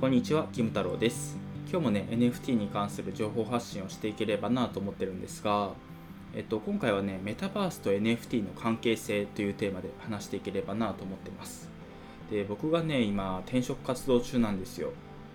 こんにちは、キム太郎です。今日もね、NFT に関する情報発信をしていければなと思ってるんですが、えっと、今回はね、メタバースと NFT の関係性というテーマで話していければなと思ってます。で、僕がね、今、転職活動中なんですよ。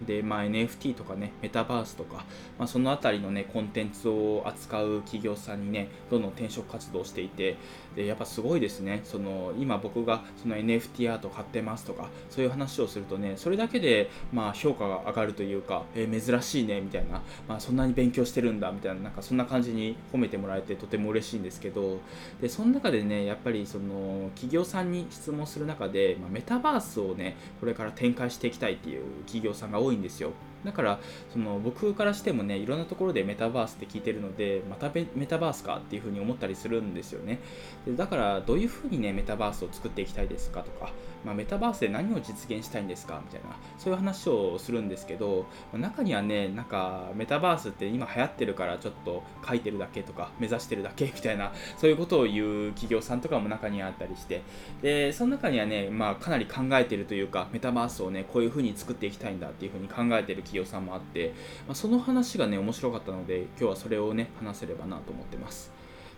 で、まあ、NFT とかね、メタバースとか、まあ、そのあたりのね、コンテンツを扱う企業さんにね、どんどん転職活動していて、で、やっぱすごいですね。その、今僕がその NFT アート買ってますとか、そういう話をするとね、それだけで、まあ、評価が上がるというか、えー珍しいね、みたいな、まあ、そんなに勉強してるんだ、みたいな、なんかそんな感じに褒めてもらえてとても嬉しいんですけど、で、その中でね、やっぱりその、企業さんに質問する中で、まあ、メタバースをね、これから展開していきたいっていう企業さんが多いんですよ。だからその僕からしてもねいろんなところでメタバースって聞いてるのでまたメタバースかっていうふうに思ったりするんですよね。でだからどういうふうにねメタバースを作っていきたいですかとか、まあ、メタバースで何を実現したいんですかみたいなそういう話をするんですけどまあ中にはねなんかメタバースって今流行ってるからちょっと書いてるだけとか目指してるだけ みたいなそういうことを言う企業さんとかも中にあったりしてでその中にはね、まあ、かなり考えてるというかメタバースをねこういうふうに作っていきたいんだっていうふうに考えてる企業さんもあって、まあ、その話がね面白かったので今日はそれをね話せればなと思ってます。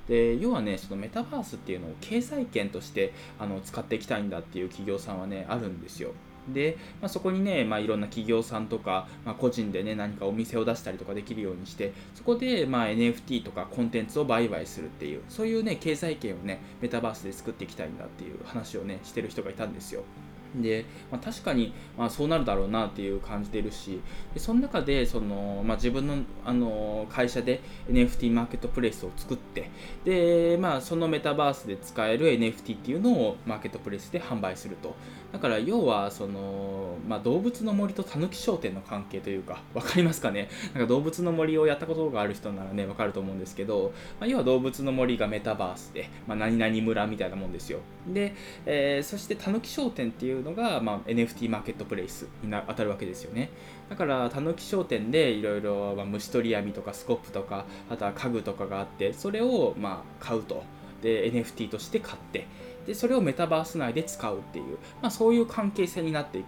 で要はねそのメタバースっていうのを経済圏としてあの使っていきたいんだっていう企業さんはねあるんですよ。で、まあ、そこにね、まあ、いろんな企業さんとか、まあ、個人でね何かお店を出したりとかできるようにしてそこで、まあ、NFT とかコンテンツを売買するっていうそういうね経済圏をねメタバースで作っていきたいんだっていう話をねしてる人がいたんですよ。で、まあ、確かに、まあ、そうなるだろうなっていう感じてるしでその中でその、まあ、自分のあの会社で NFT マーケットプレイスを作ってで、まあ、そのメタバースで使える NFT っていうのをマーケットプレイスで販売すると。だから要はその、まあ、動物の森とたぬき商店の関係というか分かりますかね？なんか動物の森をやったことがある人ならね分かると思うんですけど、まあ、要は動物の森がメタバースで、まあ、何々村みたいなもんですよ。で、えーそしてたぬき商店っていうのが、まあ、NFT マーケットプレイスにな当たるわけですよね。だからたぬき商店でいろいろまあ虫取り網とかスコップとかあとは家具とかがあってそれをまあ買うと。で NFT として買って。でそれをメタバース内で使うっていう、まあ、そういう関係性になっていく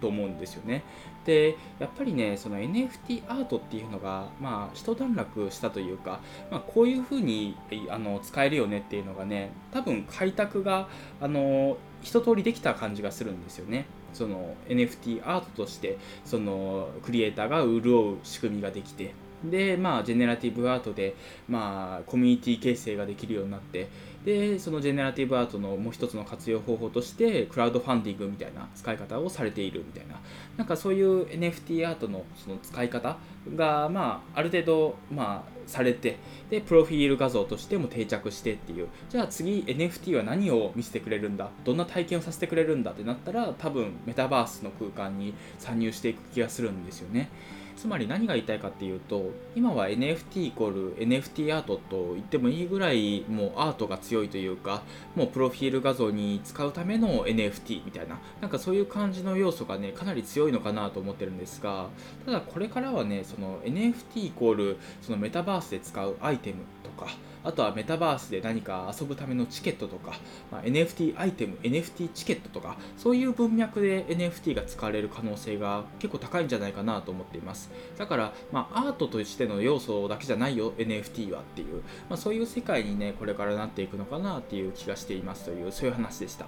と思うんですよね。でやっぱりねその NFT アートっていうのが、まあ、一段落したというか、まあ、こういうふうにあの使えるよねっていうのがね多分開拓があの一通りできた感じがするんですよね。その NFT アートとしてそのクリエイターが潤う仕組みができて。でまあジェネラティブアートでまあコミュニティ形成ができるようになってでそのジェネラティブアートのもう一つの活用方法としてクラウドファンディングみたいな使い方をされているみたいな。なんかそういう NFT アートのその使い方がまあある程度まあされてでプロフィール画像としても定着してっていう。じゃあ次 NFT は何を見せてくれるんだ？どんな体験をさせてくれるんだ？ってなったら多分メタバースの空間に参入していく気がするんですよね。つまり何が言いたいかっていうと今は NFT イコール NFT アートと言ってもいいぐらいもうアートが強いというかもうプロフィール画像に使うための NFT みたいななんかそういう感じの要素がねかなり強いのかなと思ってるんですがただこれからはねその NFT イコールそのメタバースで使うアイテムかあとはメタバースで何か遊ぶためのチケットとか、まあ、NFT アイテム NFT チケットとかそういう文脈で NFT が使われる可能性が結構高いんじゃないかなと思っています。だから、まあ、アートとしての要素だけじゃないよ NFT はっていう、まあ、そういう世界にねこれからなっていくのかなっていう気がしていますというそういう話でした。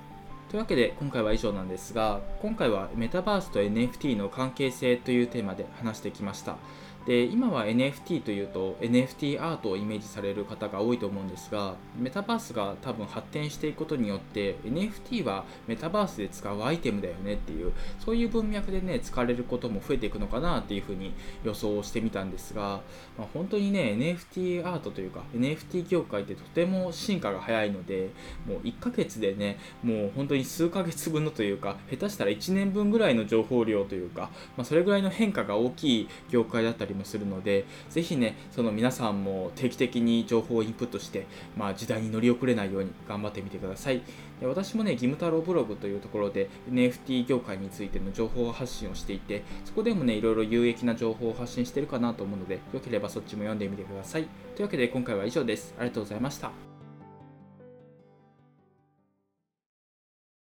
というわけで今回は以上なんですが今回はメタバースと NFT の関係性というテーマで話してきました。で今は NFT というと NFT アートをイメージされる方が多いと思うんですがメタバースが多分発展していくことによって NFT はメタバースで使うアイテムだよねっていうそういう文脈でね使われることも増えていくのかなっていうふうに予想してみたんですが、まあ、本当にね NFT アートというか NFT 業界ってとても進化が早いのでもう1ヶ月でねもう本当に数ヶ月分のというか下手したら1年分ぐらいの情報量というか、まあ、それぐらいの変化が大きい業界だったりもするのでぜひねその皆さんも定期的に情報をインプットして、まあ、時代に乗り遅れないように頑張ってみてください。で私もね義務太郎ブログというところで NFT 業界についての情報発信をしていてそこでもねいろいろ有益な情報を発信してるかなと思うのでよければそっちも読んでみてください。というわけで今回は以上です。ありがとうございました。